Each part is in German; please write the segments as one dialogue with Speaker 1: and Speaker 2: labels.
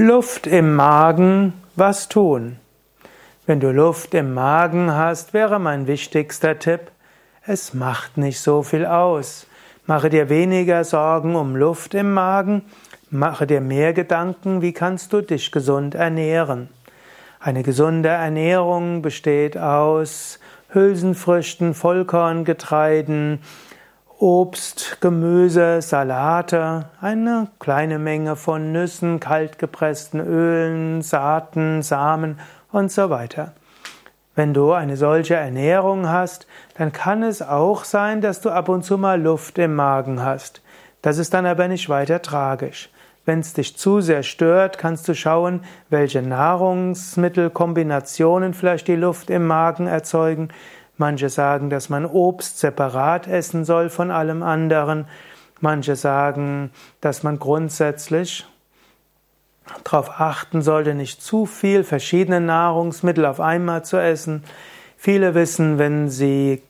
Speaker 1: Luft im Magen, was tun? Wenn du Luft im Magen hast, wäre mein wichtigster Tipp, es macht nicht so viel aus. Mache dir weniger Sorgen um Luft im Magen, mache dir mehr Gedanken, wie kannst du dich gesund ernähren. Eine gesunde Ernährung besteht aus Hülsenfrüchten, Vollkorngetreiden, Obst, Gemüse, Salate, eine kleine Menge von Nüssen, kaltgepressten Ölen, Saaten, Samen und so weiter. Wenn du eine solche Ernährung hast, dann kann es auch sein, dass du ab und zu mal Luft im Magen hast. Das ist dann aber nicht weiter tragisch. Wenn es dich zu sehr stört, kannst du schauen, welche Nahrungsmittelkombinationen vielleicht die Luft im Magen erzeugen. Manche sagen, dass man Obst separat essen soll von allem anderen. Manche sagen, dass man grundsätzlich darauf achten sollte, nicht zu viel verschiedene Nahrungsmittel auf einmal zu essen. Viele wissen, wenn sie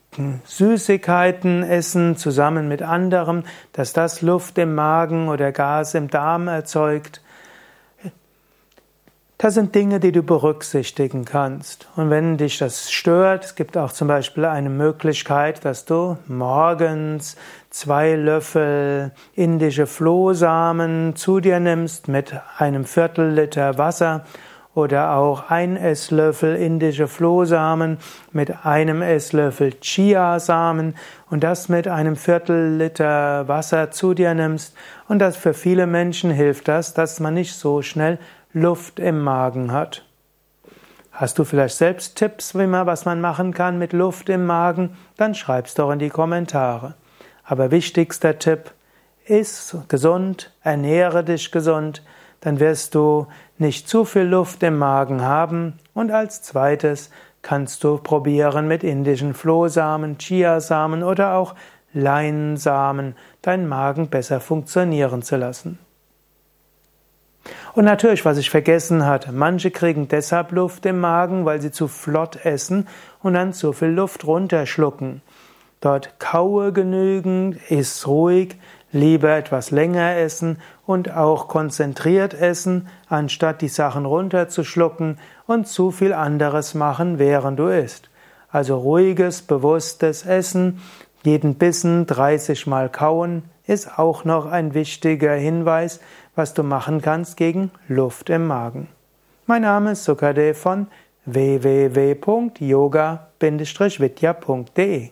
Speaker 1: Süßigkeiten essen zusammen mit anderem, dass das Luft im Magen oder Gas im Darm erzeugt. Das sind Dinge, die du berücksichtigen kannst. Und wenn dich das stört, es gibt auch zum Beispiel eine Möglichkeit, dass du morgens zwei Löffel indische Flohsamen zu dir nimmst mit einem Viertel Liter Wasser oder auch ein Esslöffel indische Flohsamen mit einem Esslöffel Chiasamen und das mit einem Viertel Liter Wasser zu dir nimmst. Und das für viele Menschen hilft das, dass man nicht so schnell Luft im Magen hat. Hast du vielleicht selbst Tipps, wie man, was man machen kann mit Luft im Magen? Dann schreib's doch in die Kommentare. Aber wichtigster Tipp, iss gesund, ernähre dich gesund, dann wirst du nicht zu viel Luft im Magen haben und als zweites kannst du probieren mit indischen Flohsamen, Chiasamen oder auch Leinsamen deinen Magen besser funktionieren zu lassen. Und natürlich, was ich vergessen hatte, manche kriegen deshalb Luft im Magen, weil sie zu flott essen und dann zu viel Luft runterschlucken. Dort kaue genügend, iss ruhig, lieber etwas länger essen und auch konzentriert essen, anstatt die Sachen runterzuschlucken und zu viel anderes machen, während du isst. Also ruhiges, bewusstes Essen, jeden Bissen 30 Mal kauen, ist auch noch ein wichtiger Hinweis, was du machen kannst gegen Luft im Magen. Mein Name ist Sukade von www.yoga-vidya.de